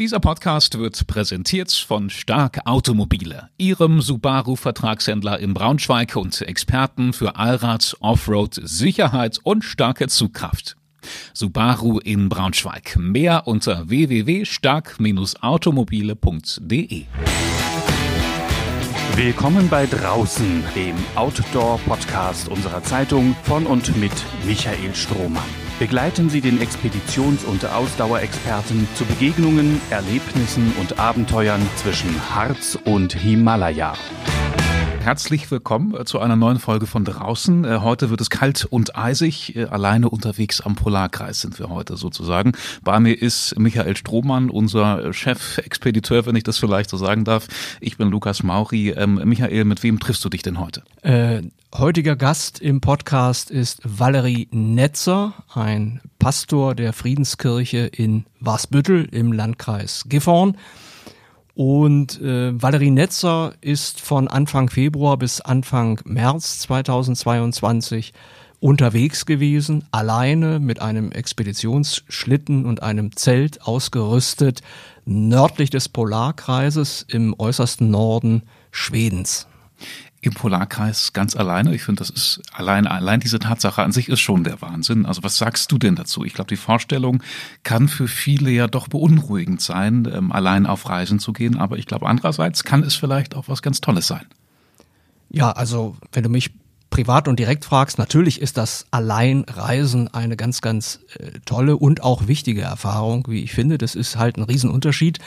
Dieser Podcast wird präsentiert von Stark Automobile, Ihrem Subaru-Vertragshändler in Braunschweig und Experten für Allrad, Offroad, Sicherheit und starke Zugkraft. Subaru in Braunschweig. Mehr unter www.stark-automobile.de. Willkommen bei Draußen, dem Outdoor-Podcast unserer Zeitung von und mit Michael Strohmann. Begleiten Sie den Expeditions- und Ausdauerexperten zu Begegnungen, Erlebnissen und Abenteuern zwischen Harz und Himalaya. Herzlich willkommen äh, zu einer neuen Folge von draußen. Äh, heute wird es kalt und eisig. Äh, alleine unterwegs am Polarkreis sind wir heute sozusagen. Bei mir ist Michael Strohmann, unser Chef-Expediteur, wenn ich das vielleicht so sagen darf. Ich bin Lukas Mauri. Ähm, Michael, mit wem triffst du dich denn heute? Äh, heutiger Gast im Podcast ist Valerie Netzer, ein Pastor der Friedenskirche in Wasbüttel im Landkreis Gifhorn. Und äh, Valerie Netzer ist von Anfang Februar bis Anfang März 2022 unterwegs gewesen, alleine mit einem Expeditionsschlitten und einem Zelt ausgerüstet, nördlich des Polarkreises im äußersten Norden Schwedens im Polarkreis ganz alleine. Ich finde, das ist allein, allein diese Tatsache an sich ist schon der Wahnsinn. Also was sagst du denn dazu? Ich glaube, die Vorstellung kann für viele ja doch beunruhigend sein, ähm, allein auf Reisen zu gehen. Aber ich glaube, andererseits kann es vielleicht auch was ganz Tolles sein. Ja, also wenn du mich privat und direkt fragst, natürlich ist das Alleinreisen eine ganz, ganz äh, tolle und auch wichtige Erfahrung, wie ich finde. Das ist halt ein Riesenunterschied.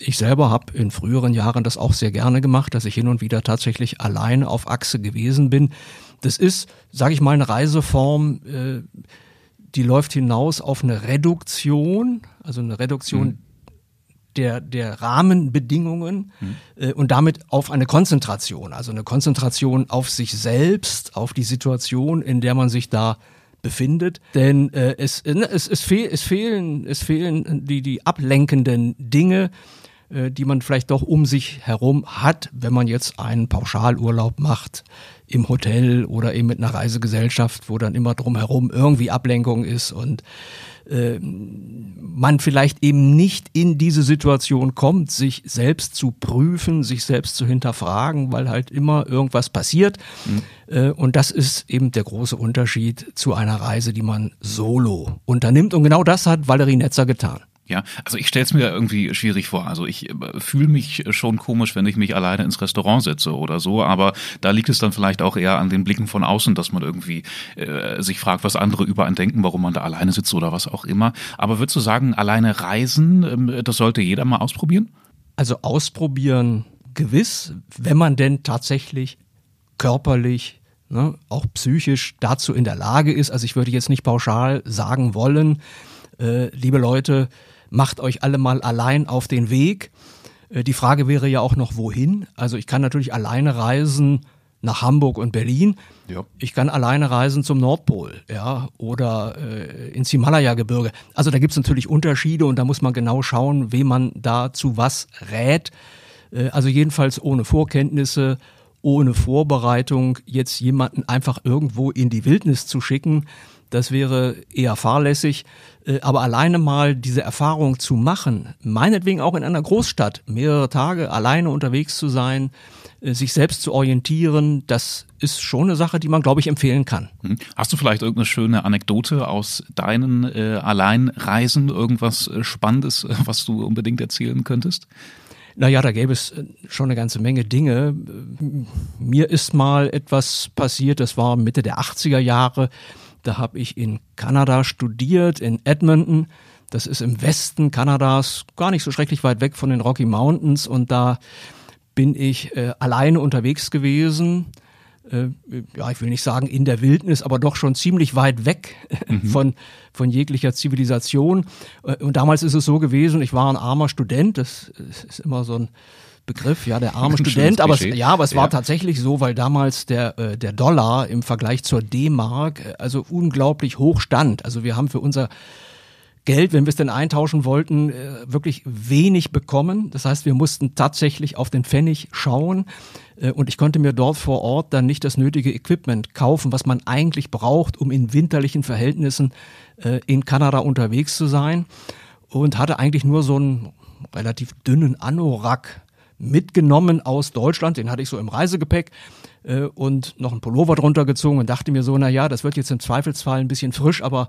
Ich selber habe in früheren Jahren das auch sehr gerne gemacht, dass ich hin und wieder tatsächlich allein auf Achse gewesen bin. Das ist, sage ich mal, eine Reiseform, äh, die läuft hinaus auf eine Reduktion, also eine Reduktion mhm. der, der Rahmenbedingungen mhm. äh, und damit auf eine Konzentration, also eine Konzentration auf sich selbst, auf die Situation, in der man sich da befindet. Denn äh, es, äh, es, es, fehl, es, fehlen, es fehlen die, die ablenkenden Dinge, die man vielleicht doch um sich herum hat, wenn man jetzt einen Pauschalurlaub macht im Hotel oder eben mit einer Reisegesellschaft, wo dann immer drumherum irgendwie Ablenkung ist und äh, man vielleicht eben nicht in diese Situation kommt, sich selbst zu prüfen, sich selbst zu hinterfragen, weil halt immer irgendwas passiert. Mhm. Äh, und das ist eben der große Unterschied zu einer Reise, die man solo unternimmt. Und genau das hat Valerie Netzer getan. Ja, also ich stelle es mir irgendwie schwierig vor. Also ich äh, fühle mich schon komisch, wenn ich mich alleine ins Restaurant setze oder so, aber da liegt es dann vielleicht auch eher an den Blicken von außen, dass man irgendwie äh, sich fragt, was andere über einen denken, warum man da alleine sitzt oder was auch immer. Aber würdest du sagen, alleine reisen, ähm, das sollte jeder mal ausprobieren? Also ausprobieren gewiss, wenn man denn tatsächlich körperlich ne, auch psychisch dazu in der Lage ist. Also ich würde jetzt nicht pauschal sagen wollen, äh, liebe Leute, macht euch alle mal allein auf den Weg. Äh, die Frage wäre ja auch noch, wohin? Also ich kann natürlich alleine reisen nach Hamburg und Berlin. Ja. Ich kann alleine reisen zum Nordpol, ja, oder äh, ins Himalaya-Gebirge. Also da gibt es natürlich Unterschiede und da muss man genau schauen, wem man da zu was rät. Äh, also jedenfalls ohne Vorkenntnisse, ohne Vorbereitung, jetzt jemanden einfach irgendwo in die Wildnis zu schicken, das wäre eher fahrlässig. Äh, aber alleine mal diese Erfahrung zu machen, meinetwegen auch in einer Großstadt, mehrere Tage alleine unterwegs zu sein, äh, sich selbst zu orientieren, das ist schon eine Sache, die man, glaube ich, empfehlen kann. Hm. Hast du vielleicht irgendeine schöne Anekdote aus deinen äh, Alleinreisen, irgendwas äh, Spannendes, was du unbedingt erzählen könntest? Naja, da gäbe es schon eine ganze Menge Dinge. Mir ist mal etwas passiert, das war Mitte der 80er Jahre. Da habe ich in Kanada studiert, in Edmonton. Das ist im Westen Kanadas, gar nicht so schrecklich weit weg von den Rocky Mountains. Und da bin ich äh, alleine unterwegs gewesen. Äh, ja, ich will nicht sagen in der Wildnis, aber doch schon ziemlich weit weg mhm. von, von jeglicher Zivilisation. Äh, und damals ist es so gewesen, ich war ein armer Student. Das ist immer so ein Begriff, ja, der arme Student, aber es, ja, aber es ja. war tatsächlich so, weil damals der äh, der Dollar im Vergleich zur D-Mark äh, also unglaublich hoch stand. Also wir haben für unser Geld, wenn wir es denn eintauschen wollten, äh, wirklich wenig bekommen. Das heißt, wir mussten tatsächlich auf den Pfennig schauen und ich konnte mir dort vor Ort dann nicht das nötige Equipment kaufen, was man eigentlich braucht, um in winterlichen Verhältnissen in Kanada unterwegs zu sein und hatte eigentlich nur so ein relativ dünnen Anorak mitgenommen aus Deutschland. Den hatte ich so im Reisegepäck äh, und noch einen Pullover drunter gezogen und dachte mir so, na ja, das wird jetzt im Zweifelsfall ein bisschen frisch, aber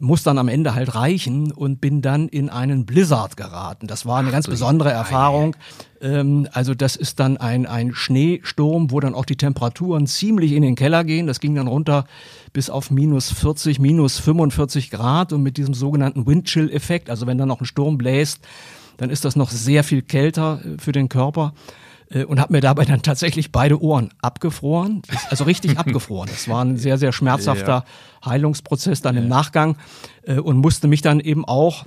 muss dann am Ende halt reichen und bin dann in einen Blizzard geraten. Das war eine ganz besondere Erfahrung. Ähm, also das ist dann ein, ein Schneesturm, wo dann auch die Temperaturen ziemlich in den Keller gehen. Das ging dann runter bis auf minus 40, minus 45 Grad und mit diesem sogenannten Windchill-Effekt, also wenn dann noch ein Sturm bläst, dann ist das noch sehr viel kälter äh, für den Körper äh, und habe mir dabei dann tatsächlich beide Ohren abgefroren, also richtig abgefroren. Das war ein sehr, sehr schmerzhafter ja. Heilungsprozess dann ja. im Nachgang äh, und musste mich dann eben auch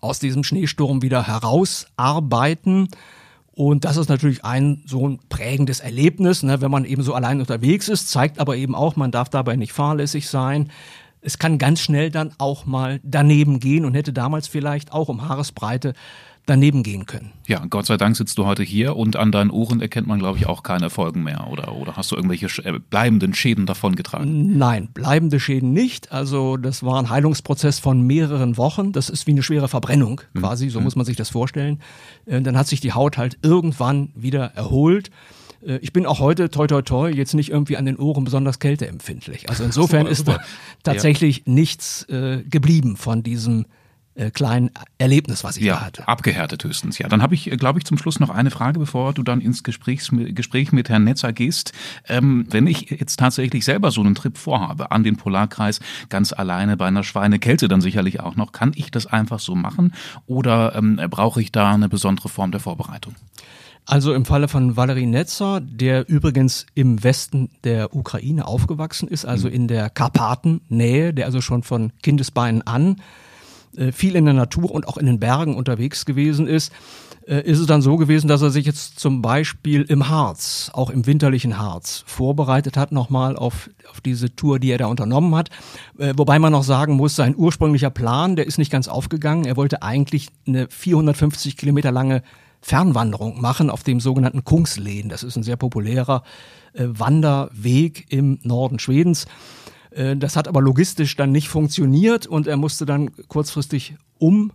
aus diesem Schneesturm wieder herausarbeiten. Und das ist natürlich ein so ein prägendes Erlebnis, ne, wenn man eben so allein unterwegs ist, zeigt aber eben auch, man darf dabei nicht fahrlässig sein. Es kann ganz schnell dann auch mal daneben gehen und hätte damals vielleicht auch um Haaresbreite daneben gehen können. Ja, Gott sei Dank sitzt du heute hier und an deinen Ohren erkennt man, glaube ich, auch keine Folgen mehr. Oder, oder hast du irgendwelche äh, bleibenden Schäden davongetragen? Nein, bleibende Schäden nicht. Also das war ein Heilungsprozess von mehreren Wochen. Das ist wie eine schwere Verbrennung hm. quasi, so mhm. muss man sich das vorstellen. Äh, dann hat sich die Haut halt irgendwann wieder erholt. Äh, ich bin auch heute, toi toi toi, jetzt nicht irgendwie an den Ohren besonders kälteempfindlich. Also insofern ist da tatsächlich ja. nichts äh, geblieben von diesem äh, kleinen Erlebnis, was ich ja, da hatte. Abgehärtet höchstens. Ja, dann habe ich, äh, glaube ich, zum Schluss noch eine Frage, bevor du dann ins Gespräch, Gespräch mit Herrn Netzer gehst. Ähm, wenn ich jetzt tatsächlich selber so einen Trip vorhabe an den Polarkreis, ganz alleine bei einer Schweinekälte dann sicherlich auch noch, kann ich das einfach so machen oder ähm, brauche ich da eine besondere Form der Vorbereitung? Also im Falle von Valerie Netzer, der übrigens im Westen der Ukraine aufgewachsen ist, also mhm. in der Karpatennähe, der also schon von Kindesbeinen an äh, viel in der Natur und auch in den Bergen unterwegs gewesen ist, äh, ist es dann so gewesen, dass er sich jetzt zum Beispiel im Harz, auch im winterlichen Harz, vorbereitet hat nochmal auf, auf diese Tour, die er da unternommen hat. Äh, wobei man noch sagen muss, sein ursprünglicher Plan, der ist nicht ganz aufgegangen. Er wollte eigentlich eine 450 Kilometer lange Fernwanderung machen auf dem sogenannten Kungsleden. Das ist ein sehr populärer äh, Wanderweg im Norden Schwedens. Äh, das hat aber logistisch dann nicht funktioniert und er musste dann kurzfristig um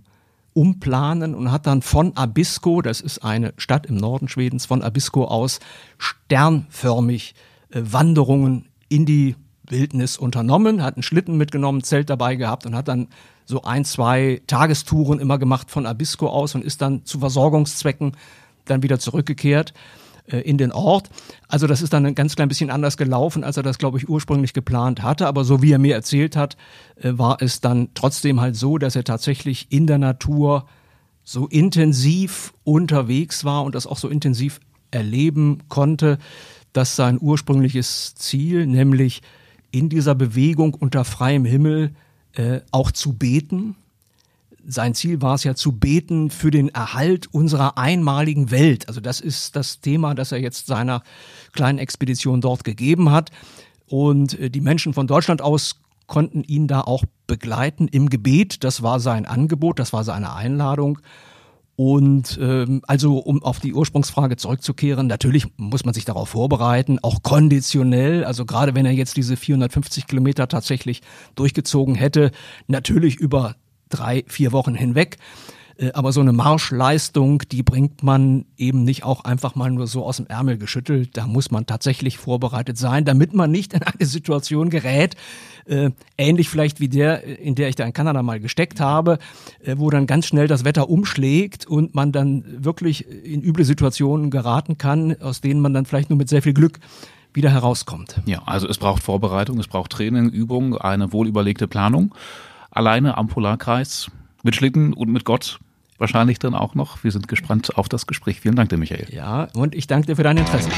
umplanen und hat dann von Abisko, das ist eine Stadt im Norden Schwedens, von Abisko aus sternförmig äh, Wanderungen in die Wildnis unternommen, hat einen Schlitten mitgenommen, Zelt dabei gehabt und hat dann so ein, zwei Tagestouren immer gemacht von Abisko aus und ist dann zu Versorgungszwecken dann wieder zurückgekehrt. Äh, in den Ort. Also das ist dann ein ganz klein bisschen anders gelaufen, als er das, glaube ich, ursprünglich geplant hatte. Aber so wie er mir erzählt hat, äh, war es dann trotzdem halt so, dass er tatsächlich in der Natur so intensiv unterwegs war und das auch so intensiv erleben konnte, dass sein ursprüngliches Ziel, nämlich in dieser Bewegung unter freiem Himmel äh, auch zu beten, sein Ziel war es ja zu beten für den Erhalt unserer einmaligen Welt. Also das ist das Thema, das er jetzt seiner kleinen Expedition dort gegeben hat. Und äh, die Menschen von Deutschland aus konnten ihn da auch begleiten im Gebet. Das war sein Angebot, das war seine Einladung. Und ähm, also, um auf die Ursprungsfrage zurückzukehren, natürlich muss man sich darauf vorbereiten, auch konditionell. Also gerade wenn er jetzt diese 450 Kilometer tatsächlich durchgezogen hätte, natürlich über drei, vier Wochen hinweg. Äh, aber so eine Marschleistung, die bringt man eben nicht auch einfach mal nur so aus dem Ärmel geschüttelt. Da muss man tatsächlich vorbereitet sein, damit man nicht in eine Situation gerät, äh, ähnlich vielleicht wie der, in der ich da in Kanada mal gesteckt habe, äh, wo dann ganz schnell das Wetter umschlägt und man dann wirklich in üble Situationen geraten kann, aus denen man dann vielleicht nur mit sehr viel Glück wieder herauskommt. Ja, also es braucht Vorbereitung, es braucht Training, Übung, eine wohlüberlegte Planung alleine am Polarkreis mit Schlitten und mit Gott wahrscheinlich dann auch noch. Wir sind gespannt auf das Gespräch. Vielen Dank dir, Michael. Ja, und ich danke dir für dein Interesse.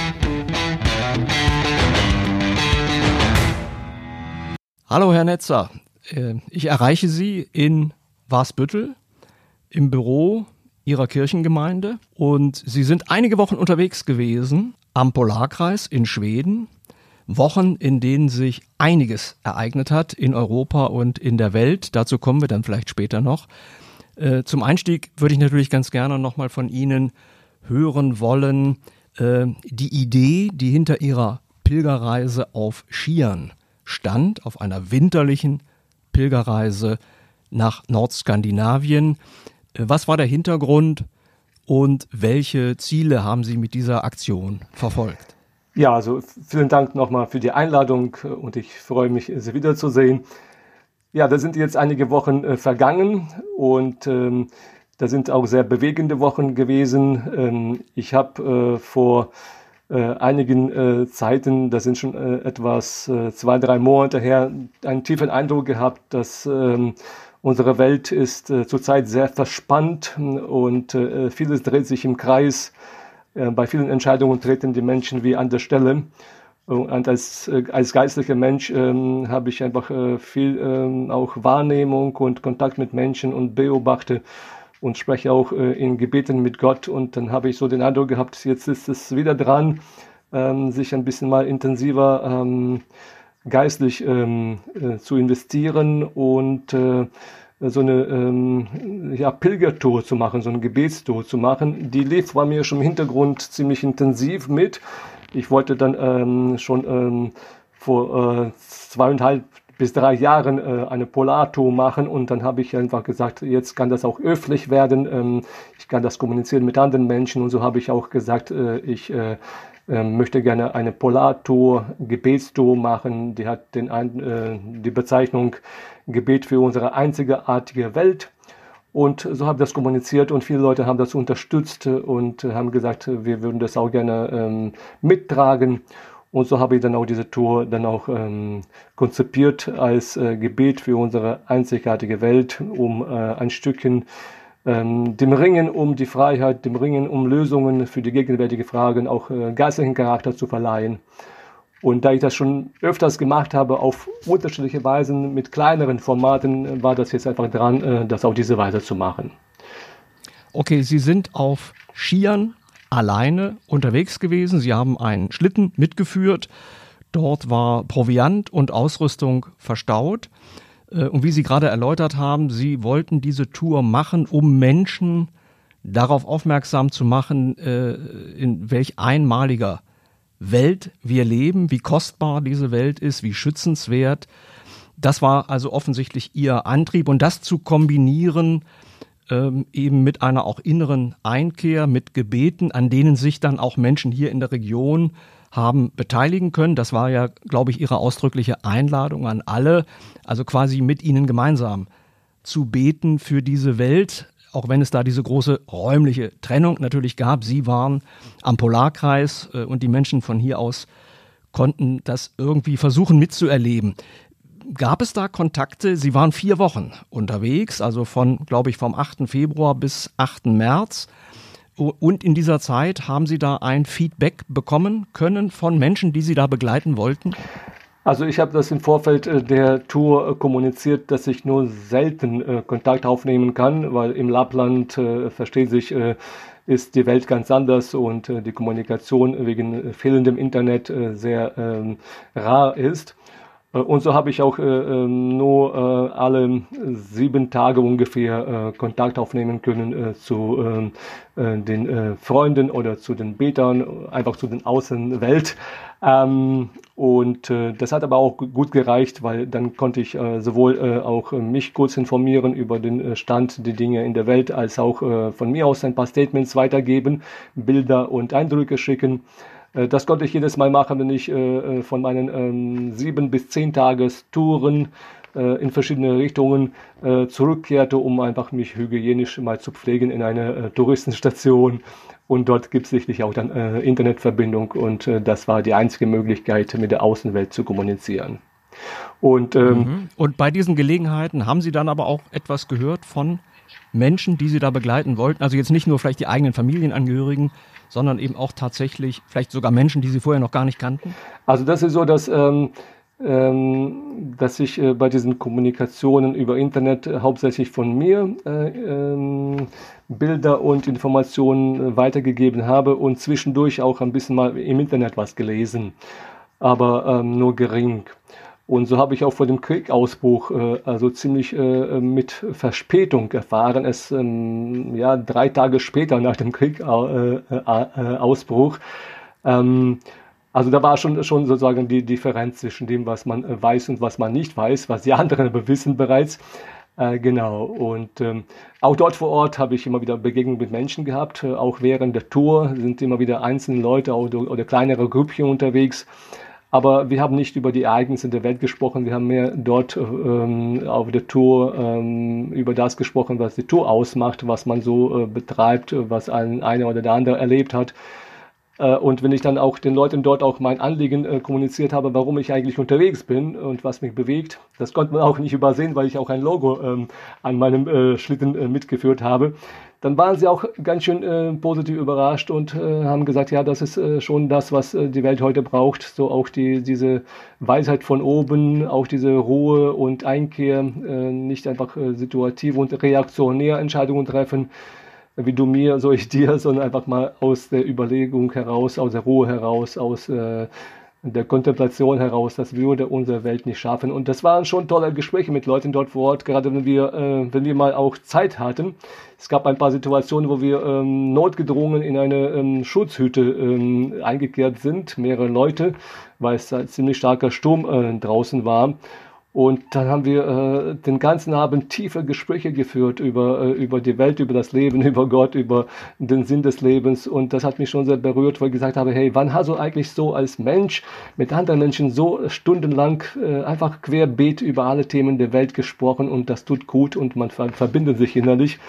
Hallo, Herr Netzer. Äh, ich erreiche Sie in Wasbüttel im Büro Ihrer Kirchengemeinde und Sie sind einige Wochen unterwegs gewesen am Polarkreis in Schweden Wochen, in denen sich einiges ereignet hat in Europa und in der Welt. Dazu kommen wir dann vielleicht später noch. Äh, zum Einstieg würde ich natürlich ganz gerne nochmal von Ihnen hören wollen, äh, die Idee, die hinter Ihrer Pilgerreise auf Skiern stand, auf einer winterlichen Pilgerreise nach Nordskandinavien. Äh, was war der Hintergrund? und welche Ziele haben Sie mit dieser Aktion verfolgt? Ja, also vielen Dank nochmal für die Einladung und ich freue mich, Sie wiederzusehen. Ja, da sind jetzt einige Wochen äh, vergangen und ähm, da sind auch sehr bewegende Wochen gewesen. Ähm, ich habe äh, vor äh, einigen äh, Zeiten, das sind schon äh, etwas äh, zwei, drei Monate her, einen tiefen Eindruck gehabt, dass ähm, unsere Welt ist zurzeit sehr verspannt und äh, vieles dreht sich im Kreis. Bei vielen Entscheidungen treten die Menschen wie an der Stelle. Und als, äh, als geistlicher Mensch ähm, habe ich einfach äh, viel ähm, auch Wahrnehmung und Kontakt mit Menschen und beobachte und spreche auch äh, in Gebeten mit Gott. Und dann habe ich so den Eindruck gehabt, jetzt ist es wieder dran, ähm, sich ein bisschen mal intensiver ähm, geistlich ähm, äh, zu investieren und äh, so eine ähm, ja, Pilgertour zu machen, so eine Gebetstour zu machen. Die lief bei mir schon im Hintergrund ziemlich intensiv mit. Ich wollte dann ähm, schon ähm, vor äh, zweieinhalb bis drei Jahren äh, eine Polartour machen und dann habe ich einfach gesagt, jetzt kann das auch öffentlich werden, ähm, ich kann das kommunizieren mit anderen Menschen und so habe ich auch gesagt, äh, ich äh, äh, möchte gerne eine Polartour, Gebetstour machen, die hat den, äh, die Bezeichnung Gebet für unsere einzigartige Welt. Und so habe ich das kommuniziert und viele Leute haben das unterstützt und haben gesagt, wir würden das auch gerne ähm, mittragen. Und so habe ich dann auch diese Tour dann auch ähm, konzipiert als äh, Gebet für unsere einzigartige Welt, um äh, ein Stückchen ähm, dem Ringen um die Freiheit, dem Ringen um Lösungen für die gegenwärtigen Fragen auch äh, geistlichen Charakter zu verleihen. Und da ich das schon öfters gemacht habe, auf unterschiedliche Weisen mit kleineren Formaten, war das jetzt einfach dran, äh, das auf diese Weise zu machen. Okay, Sie sind auf Skiern alleine unterwegs gewesen. Sie haben einen Schlitten mitgeführt. Dort war Proviant und Ausrüstung verstaut. Äh, und wie Sie gerade erläutert haben, Sie wollten diese Tour machen, um Menschen darauf aufmerksam zu machen, äh, in welch einmaliger Welt wir leben, wie kostbar diese Welt ist, wie schützenswert. Das war also offensichtlich Ihr Antrieb und das zu kombinieren ähm, eben mit einer auch inneren Einkehr, mit Gebeten, an denen sich dann auch Menschen hier in der Region haben beteiligen können. Das war ja, glaube ich, Ihre ausdrückliche Einladung an alle, also quasi mit Ihnen gemeinsam zu beten für diese Welt, auch wenn es da diese große räumliche Trennung natürlich gab. Sie waren am Polarkreis äh, und die Menschen von hier aus konnten das irgendwie versuchen mitzuerleben. Gab es da Kontakte? Sie waren vier Wochen unterwegs, also von, glaube ich, vom 8. Februar bis 8. März. Und in dieser Zeit haben Sie da ein Feedback bekommen können von Menschen, die Sie da begleiten wollten? Also ich habe das im Vorfeld äh, der Tour äh, kommuniziert, dass ich nur selten äh, Kontakt aufnehmen kann, weil im Lappland versteht sich ist die Welt ganz anders und die Kommunikation wegen fehlendem Internet sehr ähm, rar ist. Und so habe ich auch äh, ähm, nur äh, alle sieben Tage ungefähr äh, Kontakt aufnehmen können zu ähm, äh, den Freunden oder zu den Betern, einfach zu den Außenwelt. Ähm, und das hat aber auch gut gereicht, weil dann konnte ich sowohl auch mich kurz informieren über den Stand der Dinge in der Welt, als auch von mir aus ein paar Statements weitergeben, Bilder und Eindrücke schicken. Äh, das konnte ich jedes Mal machen, wenn ich äh, äh, von meinen ähm, sieben bis zehn Tagestouren in verschiedene Richtungen zurückkehrte, um einfach mich hygienisch mal zu pflegen in einer Touristenstation. Und dort gibt es sicherlich auch dann Internetverbindung und das war die einzige Möglichkeit, mit der Außenwelt zu kommunizieren. Und, ähm, mhm. und bei diesen Gelegenheiten haben Sie dann aber auch etwas gehört von Menschen, die Sie da begleiten wollten? Also jetzt nicht nur vielleicht die eigenen Familienangehörigen, sondern eben auch tatsächlich vielleicht sogar Menschen, die Sie vorher noch gar nicht kannten? Also das ist so, dass, ähm, dass ich äh, bei diesen Kommunikationen über Internet äh, hauptsächlich von mir äh, ähm, Bilder und Informationen weitergegeben habe und zwischendurch auch ein bisschen mal im Internet was gelesen, aber ähm, nur gering. Und so habe ich auch vor dem Kriegausbruch äh, also ziemlich äh, mit Verspätung erfahren. Es ähm, ja drei Tage später nach dem Kriegausbruch. Äh, ähm, also da war schon, schon sozusagen die Differenz zwischen dem, was man weiß und was man nicht weiß, was die anderen aber wissen bereits. Äh, genau. Und ähm, auch dort vor Ort habe ich immer wieder Begegnungen mit Menschen gehabt. Äh, auch während der Tour sind immer wieder einzelne Leute oder, oder kleinere Grüppchen unterwegs. Aber wir haben nicht über die Ereignisse der Welt gesprochen. Wir haben mehr dort ähm, auf der Tour ähm, über das gesprochen, was die Tour ausmacht, was man so äh, betreibt, was ein, einer oder der andere erlebt hat. Äh, und wenn ich dann auch den Leuten dort auch mein Anliegen äh, kommuniziert habe, warum ich eigentlich unterwegs bin und was mich bewegt, das konnte man auch nicht übersehen, weil ich auch ein Logo ähm, an meinem äh, Schlitten mitgeführt habe. Dann waren sie auch ganz schön positiv überrascht und haben gesagt, ja, das ist schon das, was die Welt heute braucht. So auch die, diese Weisheit von oben, auch diese Ruhe und Einkehr, nicht einfach situativ und reaktionär Entscheidungen treffen wie du mir, so ich dir, sondern einfach mal aus der Überlegung heraus, aus der Ruhe heraus, aus äh, der Kontemplation heraus, das würde unsere Welt nicht schaffen. Und das waren schon tolle Gespräche mit Leuten dort vor Ort, gerade wenn wir, äh, wenn wir mal auch Zeit hatten. Es gab ein paar Situationen, wo wir ähm, notgedrungen in eine ähm, Schutzhütte ähm, eingekehrt sind, mehrere Leute, weil es ein ziemlich starker Sturm äh, draußen war. Und dann haben wir äh, den ganzen Abend tiefe Gespräche geführt über, äh, über die Welt, über das Leben, über Gott, über den Sinn des Lebens. Und das hat mich schon sehr berührt, weil ich gesagt habe, hey, wann hast du eigentlich so als Mensch mit anderen Menschen so stundenlang äh, einfach querbeet über alle Themen der Welt gesprochen und das tut gut und man ver verbindet sich innerlich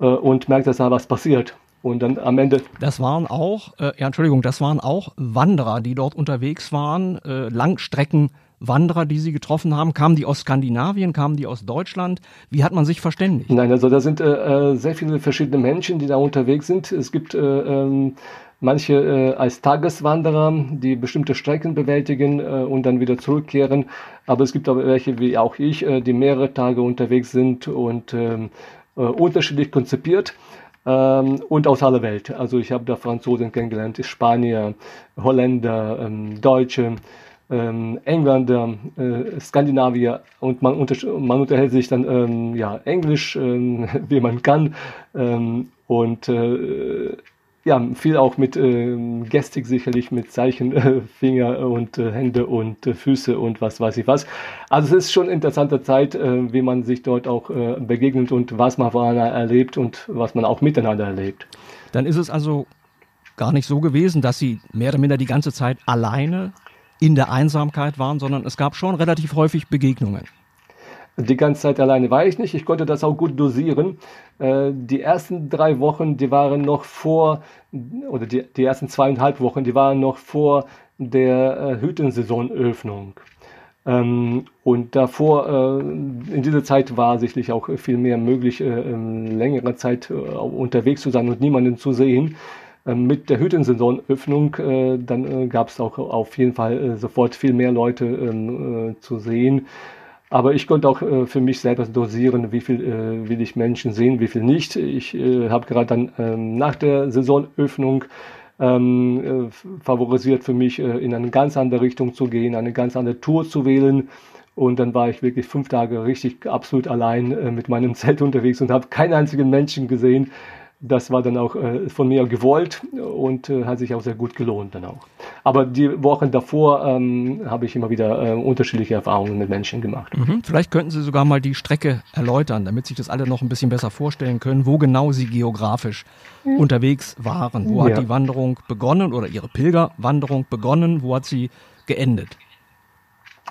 äh, und merkt, dass da was passiert. Und dann am Ende. Das waren auch, äh, ja, Entschuldigung, das waren auch Wanderer, die dort unterwegs waren, äh, Langstrecken Wanderer, die Sie getroffen haben? Kamen die aus Skandinavien? Kamen die aus Deutschland? Wie hat man sich verständigt? Nein, also da sind äh, äh sehr viele verschiedene Menschen, die da unterwegs sind. Es gibt äh, ähm, manche äh, als Tageswanderer, die bestimmte Strecken bewältigen äh, und dann wieder zurückkehren. Aber es gibt auch welche wie auch ich, äh, die mehrere Tage unterwegs sind und ähm, äh, unterschiedlich konzipiert ähm, und aus aller Welt. Also ich habe da Franzosen kennengelernt, Spanier, Holländer, ähm, Deutsche ähm, Engländer, äh, Skandinavier und man, unter, man unterhält sich dann ähm, ja, Englisch, ähm, wie man kann ähm, und äh, ja, viel auch mit ähm, Gestik sicherlich, mit Zeichen, äh, Finger und äh, Hände und äh, Füße und was weiß ich was. Also es ist schon eine interessante Zeit, äh, wie man sich dort auch begegnet und was man voneinander erlebt und was man auch miteinander erlebt. Dann ist es also gar nicht so gewesen, dass Sie mehr oder minder die ganze Zeit alleine in der Einsamkeit waren, sondern es gab schon relativ häufig Begegnungen. Die ganze Zeit alleine war ich nicht. Ich konnte das auch gut dosieren. Äh, die ersten drei Wochen, die waren noch vor, oder die, die ersten zweieinhalb Wochen, die waren noch vor der äh, Hüttensaisonöffnung. Ähm, und davor, äh, in dieser Zeit war sicherlich auch viel mehr möglich, längere Zeit unterwegs zu sein und niemanden zu sehen. Ähm, mit der Hüttensaisonöffnung, äh, dann äh, gab es auch auf jeden Fall äh, sofort viel mehr Leute ähm, zu sehen. Aber ich konnte auch äh, für mich selber dosieren, wie viel äh, will ich Menschen sehen, wie viel nicht. Ich äh, habe gerade dann ähm, nach der Saisonöffnung ähm, favorisiert für mich, in eine ganz andere Richtung zu gehen, eine ganz andere Tour zu wählen. Und dann war ich wirklich fünf Tage richtig absolut allein mit meinem Zelt unterwegs und habe keinen einzigen Menschen gesehen. Das war dann auch äh, von mir gewollt und äh, hat sich auch sehr gut gelohnt dann auch. Aber die Wochen davor ähm, habe ich immer wieder äh, unterschiedliche Erfahrungen mit Menschen gemacht. Mhm. Vielleicht könnten Sie sogar mal die Strecke erläutern, damit sich das alle noch ein bisschen besser vorstellen können, wo genau Sie geografisch mhm. unterwegs waren. Wo ja. hat die Wanderung begonnen oder Ihre Pilgerwanderung begonnen? Wo hat sie geendet?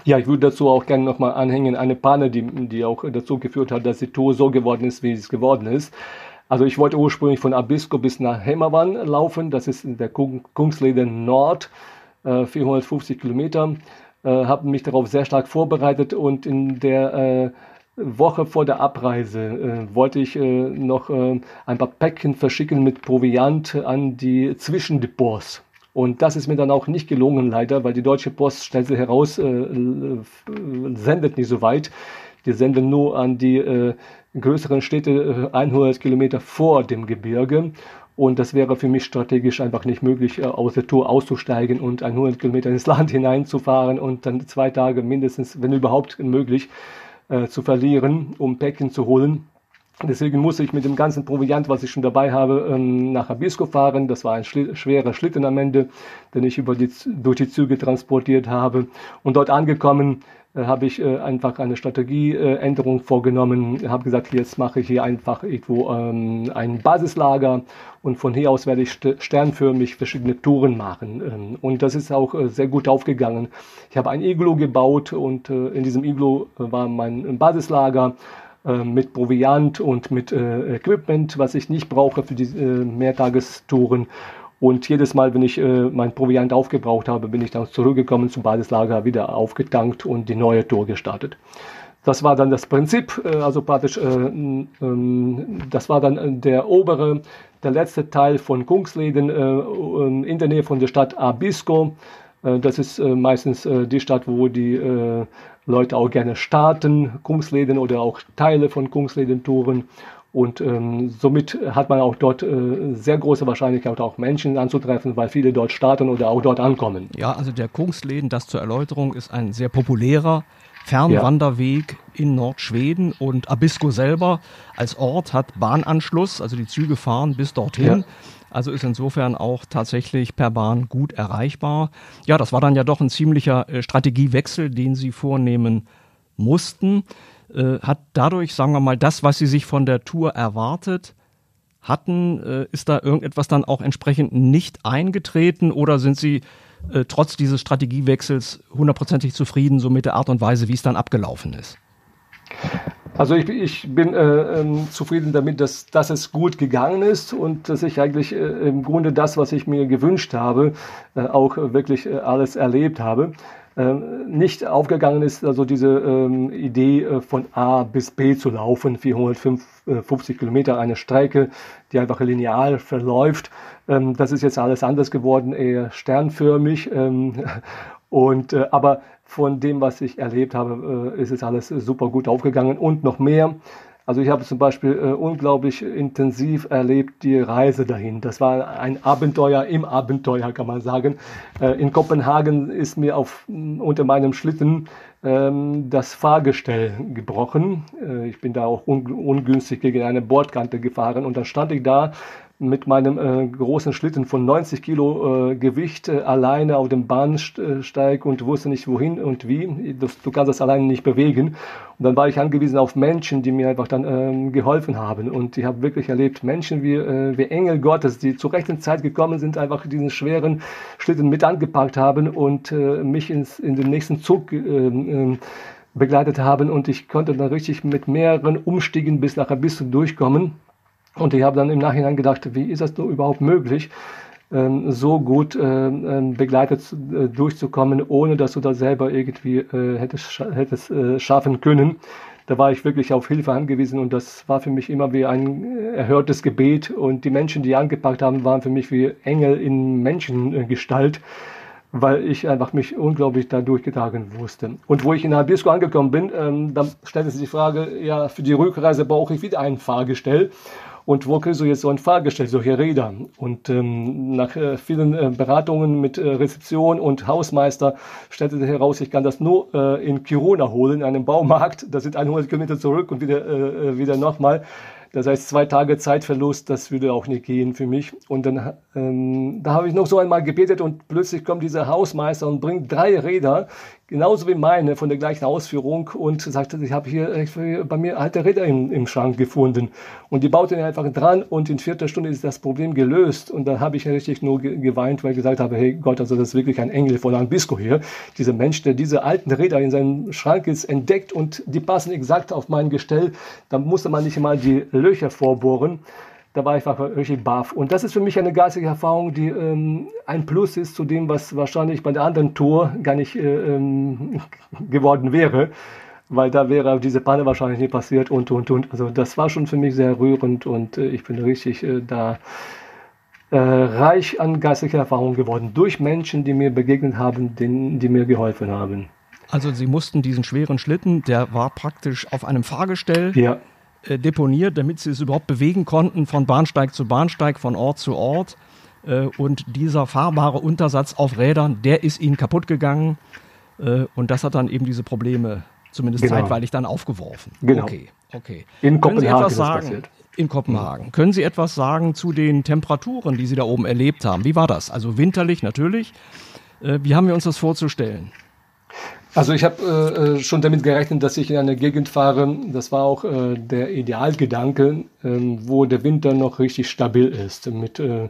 Ja, ich würde dazu auch gerne nochmal anhängen, eine Panne, die, die auch dazu geführt hat, dass die Tour so geworden ist, wie es geworden ist. Also ich wollte ursprünglich von Abisko bis nach Hemavan laufen, das ist in der Kungslede Nord, äh, 450 Kilometer. Äh, habe mich darauf sehr stark vorbereitet und in der äh, Woche vor der Abreise äh, wollte ich äh, noch äh, ein paar Päckchen verschicken mit Proviant an die Zwischendepots. Und das ist mir dann auch nicht gelungen, leider, weil die Deutsche Post stellt sich heraus, sendet nicht so weit. Die senden nur an die äh, größeren Städte 100 äh, Kilometer vor dem Gebirge. Und das wäre für mich strategisch einfach nicht möglich, äh, aus der Tour auszusteigen und 100 Kilometer ins Land hineinzufahren und dann zwei Tage mindestens, wenn überhaupt möglich, äh, zu verlieren, um Päckchen zu holen. Deswegen muss ich mit dem ganzen Proviant, was ich schon dabei habe, ähm, nach Abisko fahren. Das war ein schwerer Schlitten am Ende, den ich über die, durch die Züge transportiert habe. Und dort angekommen, habe ich äh, einfach eine Strategieänderung vorgenommen, habe gesagt, jetzt mache ich hier einfach irgendwo ähm, ein Basislager und von hier aus werde ich sternförmig verschiedene Touren machen. Ähm, und das ist auch äh, sehr gut aufgegangen. Ich habe ein Iglo gebaut und äh, in diesem Iglo äh, war mein Basislager äh, mit Proviant und mit äh, Equipment, was ich nicht brauche für die äh, Mehrtagestouren. Und jedes Mal, wenn ich äh, mein Proviant aufgebraucht habe, bin ich dann zurückgekommen zum Basislager, wieder aufgetankt und die neue Tour gestartet. Das war dann das Prinzip, äh, also praktisch, äh, ähm, das war dann der obere, der letzte Teil von Kungsleden äh, in der Nähe von der Stadt Abisko. Äh, das ist äh, meistens die Stadt, wo die Leute auch gerne starten, Kungsleden oder auch Teile von Kungsleden-Touren. Und ähm, somit hat man auch dort äh, sehr große Wahrscheinlichkeit, auch Menschen anzutreffen, weil viele dort starten oder auch dort ankommen. Ja, also der Kungsläden, das zur Erläuterung, ist ein sehr populärer Fernwanderweg ja. in Nordschweden und Abisko selber als Ort hat Bahnanschluss, also die Züge fahren bis dorthin. Ja. Also ist insofern auch tatsächlich per Bahn gut erreichbar. Ja, das war dann ja doch ein ziemlicher äh, Strategiewechsel, den Sie vornehmen mussten. Äh, hat dadurch, sagen wir mal, das, was sie sich von der Tour erwartet hatten, äh, ist da irgendetwas dann auch entsprechend nicht eingetreten oder sind sie äh, trotz dieses Strategiewechsels hundertprozentig zufrieden so mit der Art und Weise, wie es dann abgelaufen ist? Also ich, ich bin äh, ähm, zufrieden damit, dass, dass es gut gegangen ist und dass ich eigentlich äh, im Grunde das, was ich mir gewünscht habe, äh, auch wirklich äh, alles erlebt habe. Ähm, nicht aufgegangen ist, also diese ähm, Idee äh, von A bis B zu laufen, 450 Kilometer eine Strecke, die einfach lineal verläuft. Ähm, das ist jetzt alles anders geworden, eher sternförmig. Ähm, und äh, aber von dem, was ich erlebt habe, äh, ist es alles super gut aufgegangen und noch mehr. Also ich habe zum Beispiel äh, unglaublich intensiv erlebt die Reise dahin. Das war ein Abenteuer im Abenteuer, kann man sagen. Äh, in Kopenhagen ist mir auf, unter meinem Schlitten ähm, das Fahrgestell gebrochen. Äh, ich bin da auch un ungünstig gegen eine Bordkante gefahren und dann stand ich da mit meinem äh, großen Schlitten von 90 Kilo äh, Gewicht äh, alleine auf dem Bahnsteig und wusste nicht wohin und wie. Das, du kannst das alleine nicht bewegen. Und dann war ich angewiesen auf Menschen, die mir einfach dann ähm, geholfen haben. Und ich habe wirklich erlebt, Menschen wie, äh, wie Engel Gottes, die zur rechten Zeit gekommen sind, einfach diesen schweren Schlitten mit angepackt haben und äh, mich ins, in den nächsten Zug äh, begleitet haben. Und ich konnte dann richtig mit mehreren Umstiegen bis nachher bis durchkommen. Und ich habe dann im Nachhinein gedacht, wie ist das nur überhaupt möglich, ähm, so gut ähm, ähm, begleitet äh, durchzukommen, ohne dass du da selber irgendwie äh, hättest, hättest äh, schaffen können. Da war ich wirklich auf Hilfe angewiesen und das war für mich immer wie ein erhörtes Gebet und die Menschen, die angepackt haben, waren für mich wie Engel in Menschengestalt weil ich einfach mich unglaublich da durchgetragen wusste. Und wo ich in Abisko angekommen bin, ähm, dann stellte sich die Frage, ja, für die Rückreise brauche ich wieder ein Fahrgestell und wo kriegst du jetzt so ein Fahrgestell, solche Räder? Und ähm, nach äh, vielen äh, Beratungen mit äh, Rezeption und Hausmeister stellte sich heraus, ich kann das nur äh, in Kiruna holen, in einem Baumarkt. Das sind 100 Kilometer zurück und wieder, äh, äh wieder nochmal. Das heißt, zwei Tage Zeitverlust, das würde auch nicht gehen für mich. Und dann, ähm, da habe ich noch so einmal gebetet und plötzlich kommt dieser Hausmeister und bringt drei Räder, genauso wie meine, von der gleichen Ausführung und sagte, ich habe hier äh, bei mir alte Räder im, im Schrank gefunden. Und die baute er einfach dran und in vierter Stunde ist das Problem gelöst. Und da habe ich richtig nur geweint, weil ich gesagt habe, hey Gott, also das ist wirklich ein Engel von Anbisco hier. Dieser Mensch, der diese alten Räder in seinem Schrank jetzt entdeckt und die passen exakt auf mein Gestell. Da musste man nicht mal die Löcher vorbohren. Da war ich einfach richtig baff. Und das ist für mich eine geistige Erfahrung, die ähm, ein Plus ist zu dem, was wahrscheinlich bei der anderen Tour gar nicht äh, ähm, geworden wäre. Weil da wäre diese Panne wahrscheinlich nie passiert und, und, und. Also das war schon für mich sehr rührend und äh, ich bin richtig äh, da äh, reich an geistiger Erfahrung geworden. Durch Menschen, die mir begegnet haben, denen, die mir geholfen haben. Also Sie mussten diesen schweren Schlitten, der war praktisch auf einem Fahrgestell. Ja äh, deponiert, damit sie es überhaupt bewegen konnten von Bahnsteig zu Bahnsteig, von Ort zu Ort. Äh, und dieser fahrbare Untersatz auf Rädern, der ist ihnen kaputt gegangen. Äh, und das hat dann eben diese Probleme zumindest genau. zeitweilig dann aufgeworfen. Genau. Okay, okay. In Können Kopenhagen Sie etwas sagen? In Kopenhagen. Mhm. Können Sie etwas sagen zu den Temperaturen, die Sie da oben erlebt haben? Wie war das? Also winterlich natürlich. Wie haben wir uns das vorzustellen? Also ich habe äh, schon damit gerechnet, dass ich in eine Gegend fahre. Das war auch äh, der Idealgedanke, äh, wo der Winter noch richtig stabil ist, mit äh,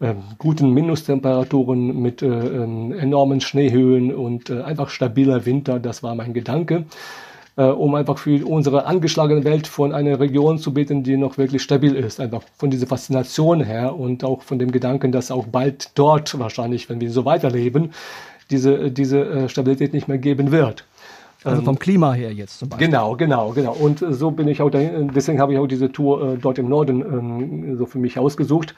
äh, guten Minustemperaturen, mit äh, ähm, enormen Schneehöhen und äh, einfach stabiler Winter. Das war mein Gedanke, äh, um einfach für unsere angeschlagene Welt von einer Region zu beten, die noch wirklich stabil ist. Einfach von dieser Faszination her und auch von dem Gedanken, dass auch bald dort wahrscheinlich, wenn wir so weiterleben, diese, diese äh, Stabilität nicht mehr geben wird. Also vom Klima her jetzt zum Beispiel. Genau, genau, genau. Und so bin ich auch dahin, deswegen habe ich auch diese Tour äh, dort im Norden ähm, so für mich ausgesucht.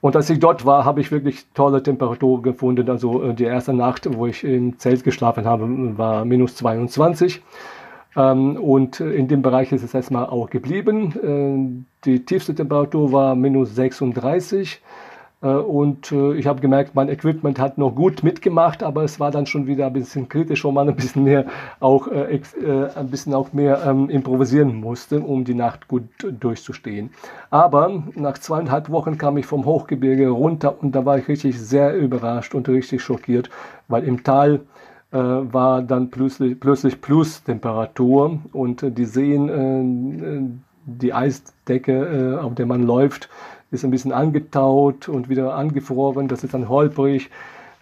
Und als ich dort war, habe ich wirklich tolle Temperaturen gefunden. Also äh, die erste Nacht, wo ich im Zelt geschlafen habe, war minus 22. Ähm, und in dem Bereich ist es erstmal auch geblieben. Äh, die tiefste Temperatur war minus 36. Äh, und äh, ich habe gemerkt, mein Equipment hat noch gut mitgemacht, aber es war dann schon wieder ein bisschen kritisch, wo man ein bisschen mehr auch äh, ein bisschen auch mehr ähm, improvisieren musste, um die Nacht gut durchzustehen. Aber nach zweieinhalb Wochen kam ich vom Hochgebirge runter und da war ich richtig sehr überrascht und richtig schockiert, weil im Tal äh, war dann plötzlich, plötzlich Plus-Temperatur und äh, die Seen, äh, die Eisdecke, auf der man läuft, ist ein bisschen angetaut und wieder angefroren, das ist dann holprig.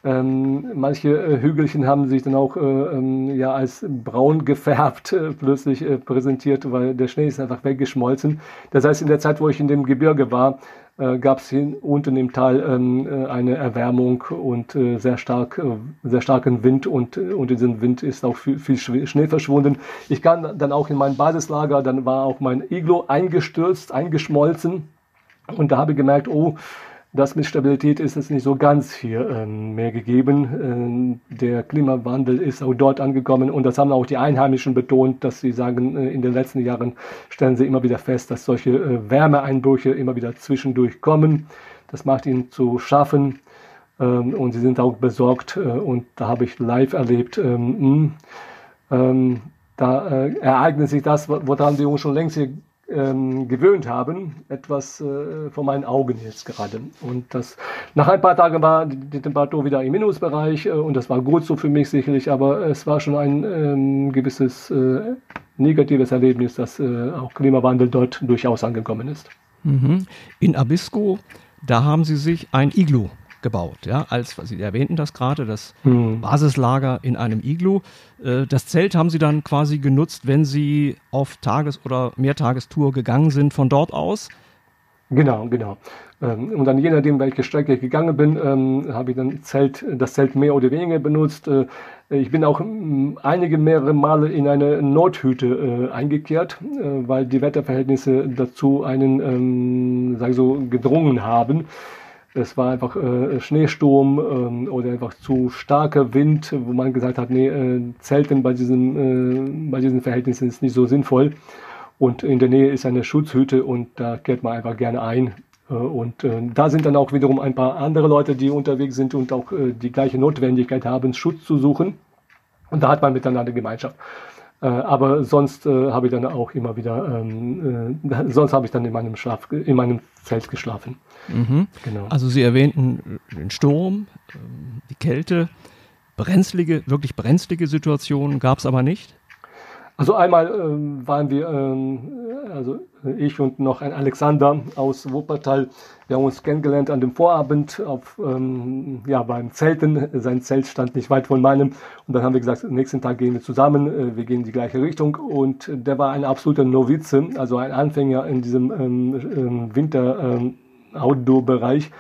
Ähm, manche äh, Hügelchen haben sich dann auch äh, ähm, ja, als braun gefärbt äh, plötzlich äh, präsentiert, weil der Schnee ist einfach weggeschmolzen. Das heißt, in der Zeit, wo ich in dem Gebirge war, äh, gab es unten im Tal ähm, äh, eine Erwärmung und sehr stark, sehr starken Wind und unter diesem Wind ist auch viel, viel Schnee verschwunden. Ich kam dann auch in mein Basislager, dann war auch mein Iglo eingestürzt, eingeschmolzen und da habe ich gemerkt, oh, das mit Stabilität ist es nicht so ganz hier ähm, mehr gegeben. Ähm, der Klimawandel ist auch dort angekommen und das haben auch die Einheimischen betont, dass sie sagen, äh, in den letzten Jahren stellen sie immer wieder fest, dass solche äh, Wärmeeinbrüche immer wieder zwischendurch kommen. Das macht ihnen zu schaffen ähm, und sie sind auch besorgt äh, und da habe ich live erlebt, ähm, hm, ähm, da äh, ereignet sich das, woran wir uns schon längst hier ähm, gewöhnt haben, etwas äh, vor meinen Augen jetzt gerade. Und das nach ein paar Tagen war die Temperatur wieder im Minusbereich äh, und das war gut so für mich sicherlich, aber es war schon ein ähm, gewisses äh, negatives Erlebnis, dass äh, auch Klimawandel dort durchaus angekommen ist. Mhm. In Abisko, da haben Sie sich ein Iglu gebaut. Ja, als Sie erwähnten das gerade, das hm. Basislager in einem Iglu. Äh, das Zelt haben Sie dann quasi genutzt, wenn Sie auf Tages- oder Mehrtagestour gegangen sind von dort aus. Genau, genau. Ähm, und dann je nachdem, welche Strecke ich gegangen bin, ähm, habe ich dann Zelt, das Zelt mehr oder weniger benutzt. Äh, ich bin auch einige mehrere Male in eine Nothüte äh, eingekehrt, weil die Wetterverhältnisse dazu einen, ähm, sag so, gedrungen haben. Es war einfach äh, Schneesturm ähm, oder einfach zu starker Wind, wo man gesagt hat, nee, äh, Zelten bei diesen, äh, bei diesen Verhältnissen ist nicht so sinnvoll. Und in der Nähe ist eine Schutzhütte und da kehrt man einfach gerne ein. Äh, und äh, da sind dann auch wiederum ein paar andere Leute, die unterwegs sind und auch äh, die gleiche Notwendigkeit haben, Schutz zu suchen. Und da hat man miteinander Gemeinschaft. Äh, aber sonst äh, habe ich dann auch immer wieder, ähm, äh, sonst habe ich dann in meinem Schlaf, in meinem Feld geschlafen. Mhm. Genau. Also Sie erwähnten den Sturm, ähm, die Kälte, brenzlige, wirklich brenzlige Situationen gab es aber nicht? Also einmal ähm, waren wir, ähm, also ich und noch ein Alexander aus Wuppertal, wir haben uns kennengelernt an dem Vorabend auf, ähm, ja, beim Zelten. Sein Zelt stand nicht weit von meinem. Und dann haben wir gesagt, nächsten Tag gehen wir zusammen, äh, wir gehen in die gleiche Richtung. Und der war ein absoluter Novize, also ein Anfänger in diesem ähm, ähm Winter-Outdoor-Bereich. Ähm,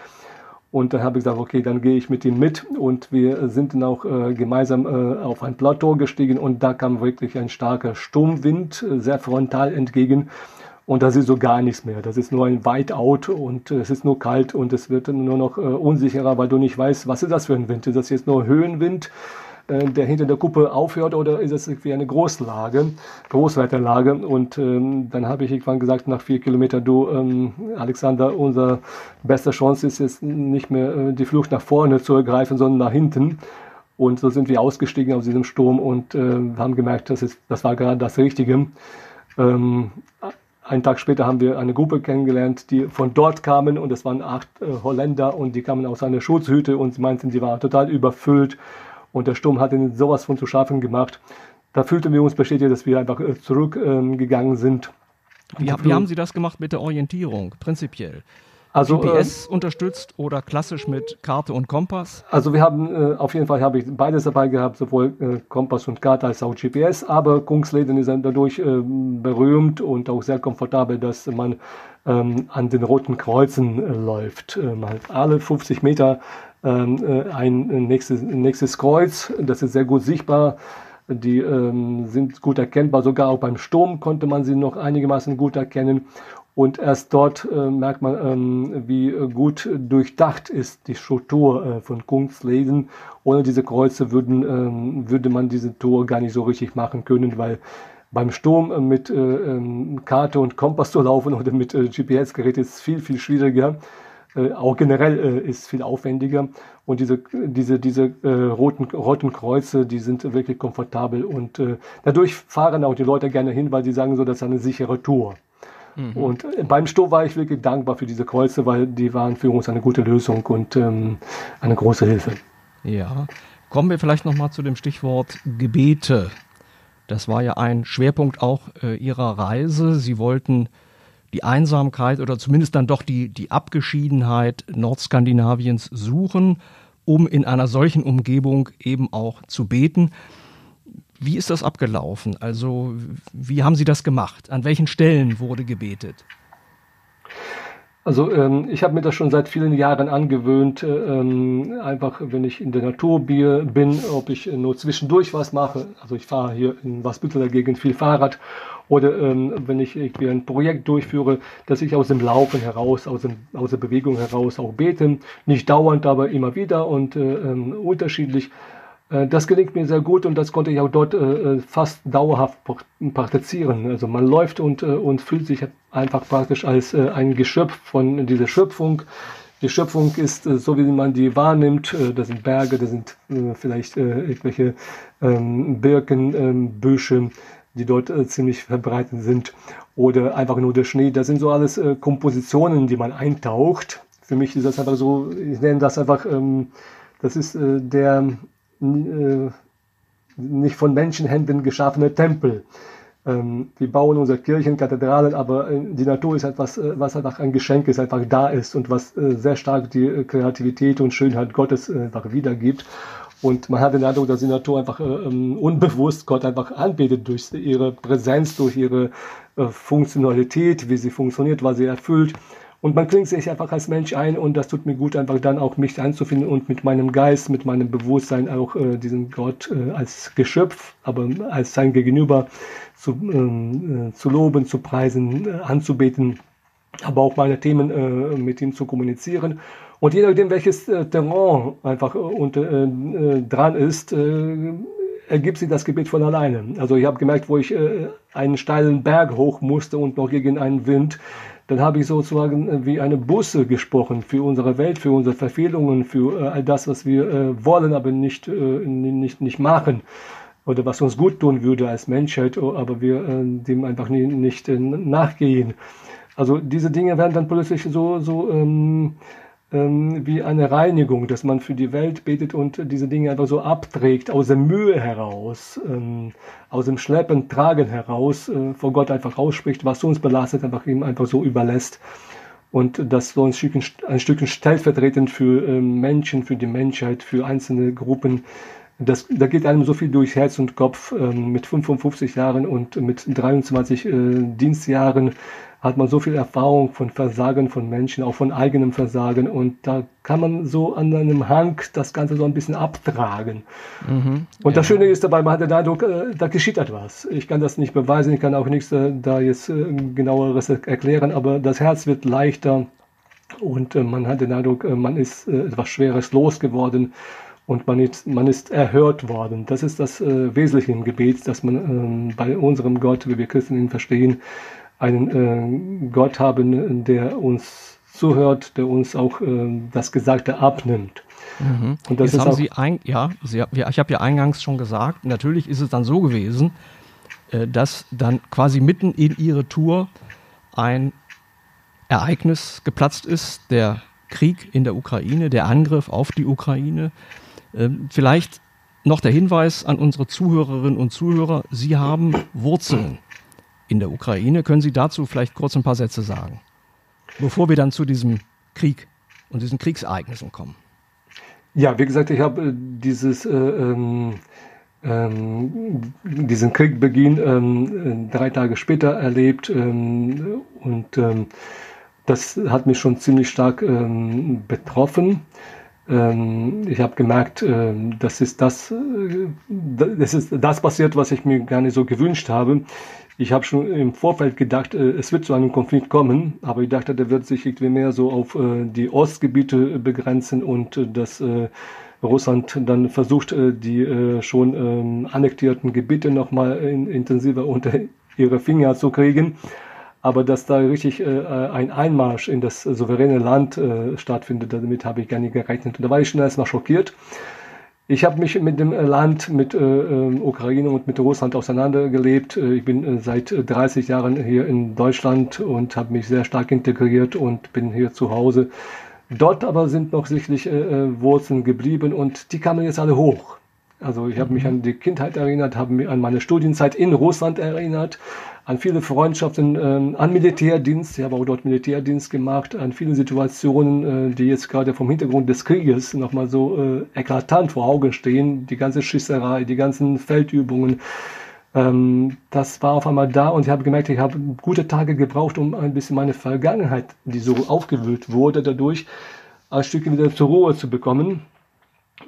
und dann habe ich gesagt, okay, dann gehe ich mit ihm mit. Und wir sind dann auch äh, gemeinsam äh, auf ein Plateau gestiegen und da kam wirklich ein starker Sturmwind, äh, sehr frontal entgegen. Und das ist so gar nichts mehr. Das ist nur ein Whiteout und äh, es ist nur kalt und es wird nur noch äh, unsicherer, weil du nicht weißt, was ist das für ein Wind? Ist das jetzt nur Höhenwind? Äh, der hinter der Kuppe aufhört oder ist es irgendwie eine Großlage, Großwetterlage? Und ähm, dann habe ich irgendwann gesagt, nach vier Kilometern, du ähm, Alexander, unsere beste Chance ist jetzt nicht mehr äh, die Flucht nach vorne zu ergreifen, sondern nach hinten. Und so sind wir ausgestiegen aus diesem Sturm und äh, haben gemerkt, das, ist, das war gerade das Richtige. Ähm, einen Tag später haben wir eine Gruppe kennengelernt, die von dort kamen und es waren acht äh, Holländer und die kamen aus einer Schutzhütte und meinten, sie waren total überfüllt Und der Sturm hat ihnen sowas von zu schaffen gemacht. Da fühlten wir uns bestätigt, dass wir einfach äh, zurückgegangen ähm, sind. Wie, wie haben Sie das gemacht mit der Orientierung, prinzipiell? Also, GPS äh, unterstützt oder klassisch mit Karte und Kompass? Also wir haben äh, auf jeden Fall habe ich beides dabei gehabt, sowohl äh, Kompass und Karte als auch GPS. Aber Kungsleden ist dadurch äh, berühmt und auch sehr komfortabel, dass man ähm, an den roten Kreuzen äh, läuft. Ähm, halt alle 50 Meter ähm, ein nächstes, nächstes Kreuz. Das ist sehr gut sichtbar. Die ähm, sind gut erkennbar, sogar auch beim Sturm konnte man sie noch einigermaßen gut erkennen. Und erst dort äh, merkt man, ähm, wie gut durchdacht ist die Struktur äh, von Kungsleden. Ohne diese Kreuze würden, ähm, würde man diese Tour gar nicht so richtig machen können, weil beim Sturm mit äh, ähm, Karte und Kompass zu laufen oder mit äh, GPS-Gerät ist viel, viel schwieriger. Äh, auch generell äh, ist viel aufwendiger. Und diese, diese, diese äh, roten, roten Kreuze, die sind wirklich komfortabel. Und äh, dadurch fahren auch die Leute gerne hin, weil sie sagen so, das ist eine sichere Tour. Mhm. Und äh, beim Sto war ich wirklich dankbar für diese Kreuze, weil die waren für uns eine gute Lösung und ähm, eine große Hilfe. Ja, kommen wir vielleicht nochmal zu dem Stichwort Gebete. Das war ja ein Schwerpunkt auch äh, Ihrer Reise. Sie wollten die Einsamkeit oder zumindest dann doch die, die Abgeschiedenheit Nordskandinaviens suchen, um in einer solchen Umgebung eben auch zu beten. Wie ist das abgelaufen? Also wie haben Sie das gemacht? An welchen Stellen wurde gebetet? Also ähm, ich habe mir das schon seit vielen Jahren angewöhnt, ähm, einfach wenn ich in der Natur bin, ob ich nur zwischendurch was mache. Also ich fahre hier in Wasbütteler Gegend viel Fahrrad oder ähm, wenn ich irgendwie ein Projekt durchführe, dass ich aus dem Laufen heraus, aus, dem, aus der Bewegung heraus auch bete. Nicht dauernd, aber immer wieder und äh, ähm, unterschiedlich. Äh, das gelingt mir sehr gut und das konnte ich auch dort äh, äh, fast dauerhaft praktizieren. Also man läuft und, und fühlt sich einfach praktisch als ein Geschöpf von dieser Schöpfung. Die Schöpfung ist so, wie man die wahrnimmt. Das sind Berge, das sind vielleicht irgendwelche ähm, Birkenbüsche, ähm, die dort ziemlich verbreitet sind. Oder einfach nur der Schnee. Das sind so alles Kompositionen, die man eintaucht. Für mich ist das einfach so, ich nenne das einfach, ähm, das ist der äh, nicht von Menschenhänden geschaffene Tempel. Ähm, wir bauen unsere Kirchen, Kathedralen, aber äh, die Natur ist etwas, äh, was einfach ein Geschenk ist, einfach da ist und was sehr stark die Kreativität und Schönheit Gottes einfach wiedergibt. Und man hat den Eindruck, dass die Natur einfach ähm, unbewusst Gott einfach anbetet durch ihre Präsenz, durch ihre Funktionalität, wie sie funktioniert, was sie erfüllt. Und man klingt sich einfach als Mensch ein und das tut mir gut, einfach dann auch mich einzufinden und mit meinem Geist, mit meinem Bewusstsein auch äh, diesen Gott äh, als Geschöpf, aber als sein Gegenüber zu, ähm, äh, zu loben, zu preisen, äh, anzubeten, aber auch meine Themen äh, mit ihm zu kommunizieren. Und je nachdem, welches äh, Terrain einfach unter, dran ist, ergibt sich das Gebet von alleine. Also ich habe gemerkt, wo ich einen steilen Berg hoch musste und noch gegen einen Wind, dann habe ich sozusagen äh, wie eine Busse gesprochen für unsere Welt, für unsere Verfehlungen, für äh, all das, was wir äh, wollen, aber nicht, nicht, nicht machen oder was uns gut tun würde als Menschheit, aber wir dem einfach nicht nachgehen. Also diese Dinge werden dann plötzlich so, so ähm, ähm, wie eine Reinigung, dass man für die Welt betet und diese Dinge einfach so abträgt, aus der Mühe heraus, ähm, aus dem Schleppen, Tragen heraus, äh, vor Gott einfach ausspricht, was uns belastet, einfach ihm einfach so überlässt. Und das so ein Stückchen, ein Stückchen stellvertretend für äh, Menschen, für die Menschheit, für einzelne Gruppen. Das, da geht einem so viel durch Herz und Kopf. Ähm, mit 55 Jahren und mit 23 äh, Dienstjahren hat man so viel Erfahrung von Versagen von Menschen, auch von eigenem Versagen und da kann man so an einem Hang das Ganze so ein bisschen abtragen. Mhm, und ja. das Schöne ist dabei, man hat den Eindruck, äh, da geschieht etwas. Ich kann das nicht beweisen, ich kann auch nichts äh, da jetzt äh, genaueres erklären, aber das Herz wird leichter und man hat den Eindruck, man ist etwas Schweres losgeworden und man ist, man ist erhört worden. Das ist das äh, Wesentliche im Gebet, dass man ähm, bei unserem Gott, wie wir Christen ihn verstehen, einen äh, Gott haben, der uns zuhört, der uns auch äh, das Gesagte abnimmt. Mhm. Und das Jetzt ist haben Sie ein, ja, Sie, ich habe ja eingangs schon gesagt, natürlich ist es dann so gewesen, äh, dass dann quasi mitten in Ihre Tour ein Ereignis geplatzt ist, der Krieg in der Ukraine, der Angriff auf die Ukraine. Ähm, vielleicht noch der Hinweis an unsere Zuhörerinnen und Zuhörer, Sie haben Wurzeln in der Ukraine. Können Sie dazu vielleicht kurz ein paar Sätze sagen, bevor wir dann zu diesem Krieg und diesen Kriegsereignissen kommen? Ja, wie gesagt, ich habe äh, dieses äh, ähm, ähm, diesen Kriegbeginn ähm, drei Tage später erlebt ähm, und das hat mich schon ziemlich stark betroffen. Ähm, ich habe gemerkt, das ist das, äh, das ist das passiert, was ich mir gar nicht so gewünscht habe. Ich habe schon im Vorfeld gedacht, äh, es wird zu einem Konflikt kommen, aber ich dachte, der wird sich irgendwie mehr so auf äh, die Ostgebiete begrenzen und das Russland dann versucht, die schon ähm, annektierten Gebiete nochmal intensiver unter ihre Finger zu kriegen. Aber dass da richtig äh, ein Einmarsch in das souveräne Land stattfindet, damit habe ich gar nicht gerechnet. Und da war ich schon erstmal schockiert. Ich habe mich mit dem Land, mit äh, Ukraine und mit Russland auseinandergelebt. Ich bin seit 30 Jahren hier in Deutschland und habe mich sehr stark integriert und bin hier zu Hause. Dort aber sind noch sicherlich äh, äh, Wurzeln geblieben und die kamen jetzt alle hoch. Also ich habe mich mhm. an die Kindheit erinnert, habe mich an meine Studienzeit in Russland erinnert, an viele Freundschaften, ähm, an Militärdienst. Ich habe auch dort Militärdienst gemacht, an viele Situationen, äh, die jetzt gerade vom Hintergrund des Krieges nochmal so äh, eklatant vor Augen stehen. Die ganze Schisserei, die ganzen Feldübungen, ähm, das war auf einmal da und ich habe gemerkt, ich habe gute Tage gebraucht, um ein bisschen meine Vergangenheit, die so aufgewühlt wurde, dadurch ein Stück wieder zur Ruhe zu bekommen.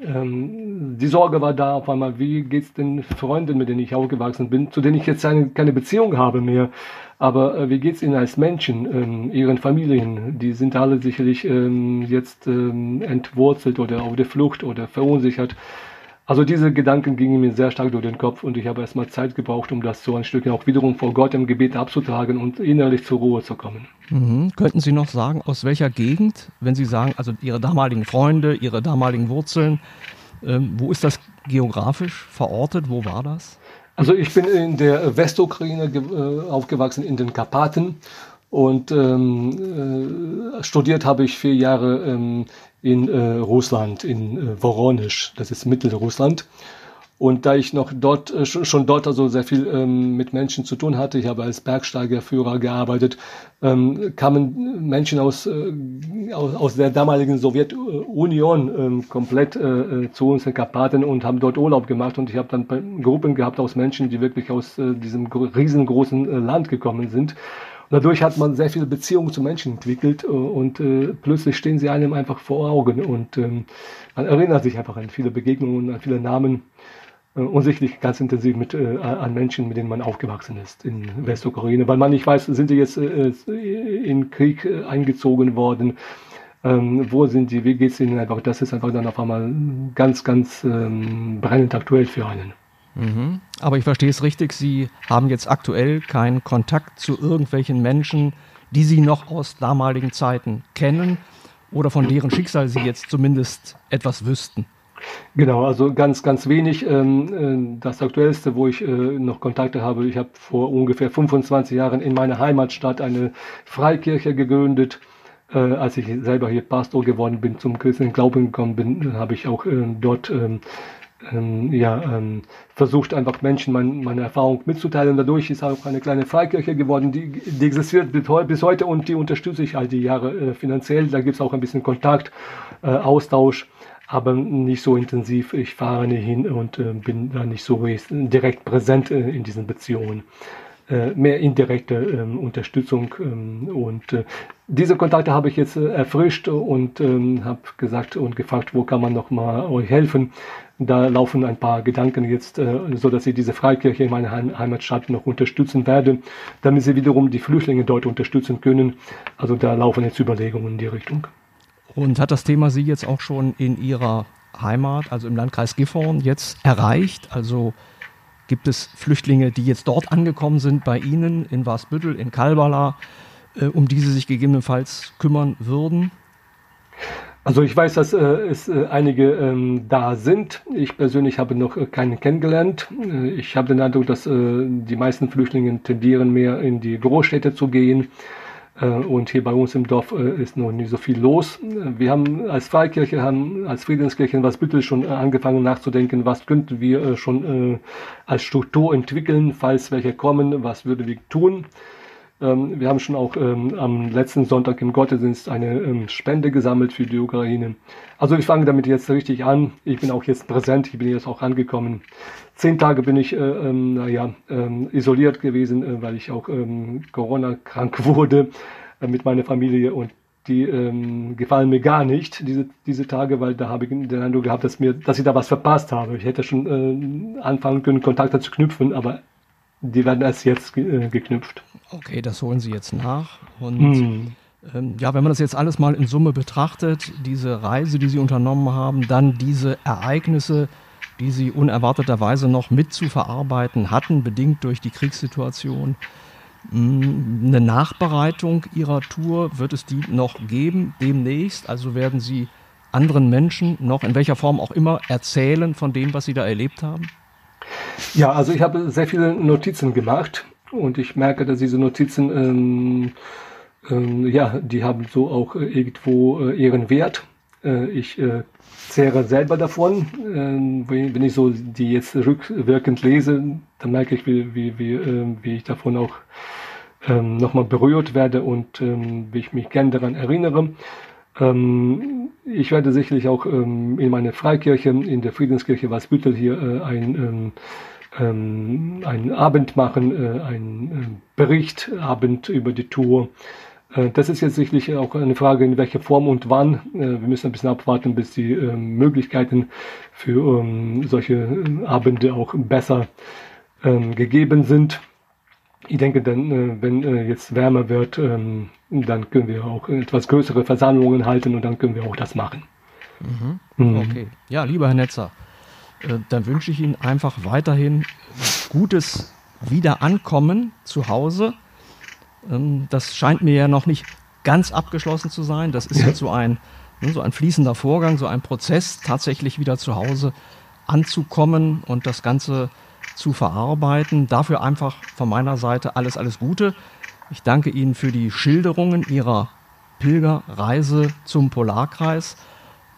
Ähm, die Sorge war da auf einmal, wie geht es den Freunden, mit denen ich aufgewachsen bin, zu denen ich jetzt eine, keine Beziehung habe mehr, aber äh, wie es ihnen als Menschen, ähm, ihren Familien? Die sind alle sicherlich ähm, jetzt ähm, entwurzelt oder auf der Flucht oder verunsichert. Also diese Gedanken gingen mir sehr stark durch den Kopf und ich habe erstmal Zeit gebraucht, um das so ein Stück auch wiederum vor Gott im Gebet abzutragen und innerlich zur Ruhe zu kommen. Mhm. Könnten Sie noch sagen, aus welcher Gegend, wenn Sie sagen, also Ihre damaligen Freunde, Ihre damaligen Wurzeln, ähm, wo ist das geografisch verortet? Wo war das? Also ich bin in der Westukraine äh, aufgewachsen, in den Karpaten und ähm, äh, studiert habe ich vier Jahre ähm, in äh, Russland, in äh, Voronisch, das ist Mittelrussland. Und da ich noch dort, äh, schon dort also sehr viel ähm, mit Menschen zu tun hatte, ich habe als Bergsteigerführer gearbeitet, ähm, kamen Menschen aus, äh, aus, aus der damaligen Sowjetunion ähm, komplett äh, äh zu uns in Karpaten und haben dort Urlaub gemacht. Und ich habe dann Gruppen gehabt aus Menschen, die wirklich aus äh, diesem riesengroßen äh, Land gekommen sind dadurch hat man sehr viele Beziehungen zu Menschen entwickelt äh, und äh, plötzlich stehen sie einem einfach vor Augen. Und ähm, man erinnert sich einfach an viele Begegnungen, an viele Namen äh, und sicherlich ganz intensiv mit, äh, an Menschen, mit denen man aufgewachsen ist in Westukraine, weil man nicht weiß, sind die jetzt äh, in Krieg äh, eingezogen worden, ähm, wo sind die, wie geht es ihnen? Einfach, das ist einfach dann auf einmal ganz, ganz ähm, brennend aktuell für einen. Mhm. Aber ich verstehe es richtig, Sie haben jetzt aktuell keinen Kontakt zu irgendwelchen Menschen, die Sie noch aus damaligen Zeiten kennen oder von deren Schicksal Sie jetzt zumindest etwas wüssten. Genau, also ganz, ganz wenig. Ähm, äh, das Aktuellste, wo ich äh, noch Kontakte habe, ich habe vor ungefähr 25 Jahren in meiner Heimatstadt eine Freikirche gegründet. Äh, als ich selber hier Pastor geworden bin, zum christlichen Glauben gekommen bin, habe ich auch dort ähm, ja, ähm, versucht einfach Menschen mein, meine Erfahrung mitzuteilen. Dadurch ist auch eine kleine Freikirche geworden, die, die existiert bis heute und die unterstütze ich all die Jahre äh, finanziell. Da gibt es auch ein bisschen Kontakt, äh, Austausch, aber nicht so intensiv. Ich fahre nicht hin und äh, bin da nicht so direkt präsent äh, in diesen Beziehungen. Äh, mehr indirekte ähm, Unterstützung ähm, und äh, diese Kontakte habe ich jetzt äh, erfrischt und ähm, habe gesagt und gefragt, wo kann man noch mal euch helfen. Da laufen ein paar Gedanken jetzt, äh, so dass ich diese Freikirche in meiner Heimatstadt noch unterstützen werde, damit sie wiederum die Flüchtlinge dort unterstützen können. Also da laufen jetzt Überlegungen in die Richtung. Und hat das Thema Sie jetzt auch schon in Ihrer Heimat, also im Landkreis Gifhorn, jetzt erreicht? Also Gibt es Flüchtlinge, die jetzt dort angekommen sind bei Ihnen in Wasbüttel, in Kalbala, äh, um die Sie sich gegebenenfalls kümmern würden? Also ich weiß, dass äh, es äh, einige ähm, da sind. Ich persönlich habe noch äh, keinen kennengelernt. Äh, ich habe den Eindruck, dass äh, die meisten Flüchtlinge tendieren mehr in die Großstädte zu gehen. Äh, und hier bei uns im Dorf ist noch nicht so viel los. Wir haben als Freikirche, haben als Friedenskirche in Wasbüttel schon angefangen nachzudenken, was könnten wir schon als Struktur entwickeln, falls welche kommen, was würden wir tun. Ähm, wir haben schon auch ähm, am letzten Sonntag im Gottesdienst eine ähm, Spende gesammelt für die Ukraine. Also ich fange damit jetzt richtig an. Ich bin auch jetzt präsent, ich bin jetzt auch angekommen. Zehn Tage bin ich, äh, ähm, naja, ähm, isoliert gewesen, äh, weil ich auch ähm, Corona-krank wurde äh, mit meiner Familie und die ähm, gefallen mir gar nicht, diese, diese Tage, weil da habe ich den Eindruck gehabt, dass, mir, dass ich da was verpasst habe. Ich hätte schon äh, anfangen können, Kontakte zu knüpfen, aber die werden erst jetzt ge äh, geknüpft. Okay, das holen Sie jetzt nach. Und hm. ähm, ja, wenn man das jetzt alles mal in Summe betrachtet, diese Reise, die Sie unternommen haben, dann diese Ereignisse, die Sie unerwarteterweise noch mit zu verarbeiten hatten, bedingt durch die Kriegssituation. Hm, eine Nachbereitung Ihrer Tour wird es die noch geben demnächst? Also werden Sie anderen Menschen noch in welcher Form auch immer erzählen von dem, was Sie da erlebt haben? Ja, also ich habe sehr viele Notizen gemacht und ich merke, dass diese Notizen, ähm, ähm, ja, die haben so auch äh, irgendwo äh, ihren Wert. Äh, ich äh, zehre selber davon. Ähm, wenn ich so die jetzt rückwirkend lese, dann merke ich, wie, wie, wie, äh, wie ich davon auch ähm, nochmal berührt werde und ähm, wie ich mich gern daran erinnere. Ähm, ich werde sicherlich auch ähm, in meiner Freikirche, in der Friedenskirche Wasbüttel hier äh, ein, ähm, ähm, einen Abend machen, äh, einen äh, Berichtabend über die Tour. Äh, das ist jetzt sicherlich auch eine Frage, in welcher Form und wann. Äh, wir müssen ein bisschen abwarten, bis die ähm, Möglichkeiten für ähm, solche Abende auch besser ähm, gegeben sind. Ich denke, dann, äh, wenn äh, jetzt wärmer wird, ähm, dann können wir auch etwas größere Versammlungen halten und dann können wir auch das machen. Mhm. Mhm. Okay. Ja, lieber Herr Netzer, äh, dann wünsche ich Ihnen einfach weiterhin gutes Wiederankommen zu Hause. Ähm, das scheint mir ja noch nicht ganz abgeschlossen zu sein. Das ist ja. jetzt so ein, ne, so ein fließender Vorgang, so ein Prozess, tatsächlich wieder zu Hause anzukommen und das Ganze zu verarbeiten. Dafür einfach von meiner Seite alles, alles Gute. Ich danke Ihnen für die Schilderungen Ihrer Pilgerreise zum Polarkreis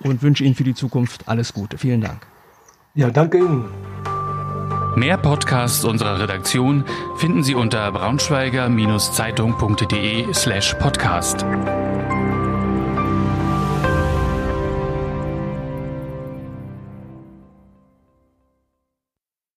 und wünsche Ihnen für die Zukunft alles Gute. Vielen Dank. Ja, danke Ihnen. Mehr Podcasts unserer Redaktion finden Sie unter braunschweiger-zeitung.de slash podcast.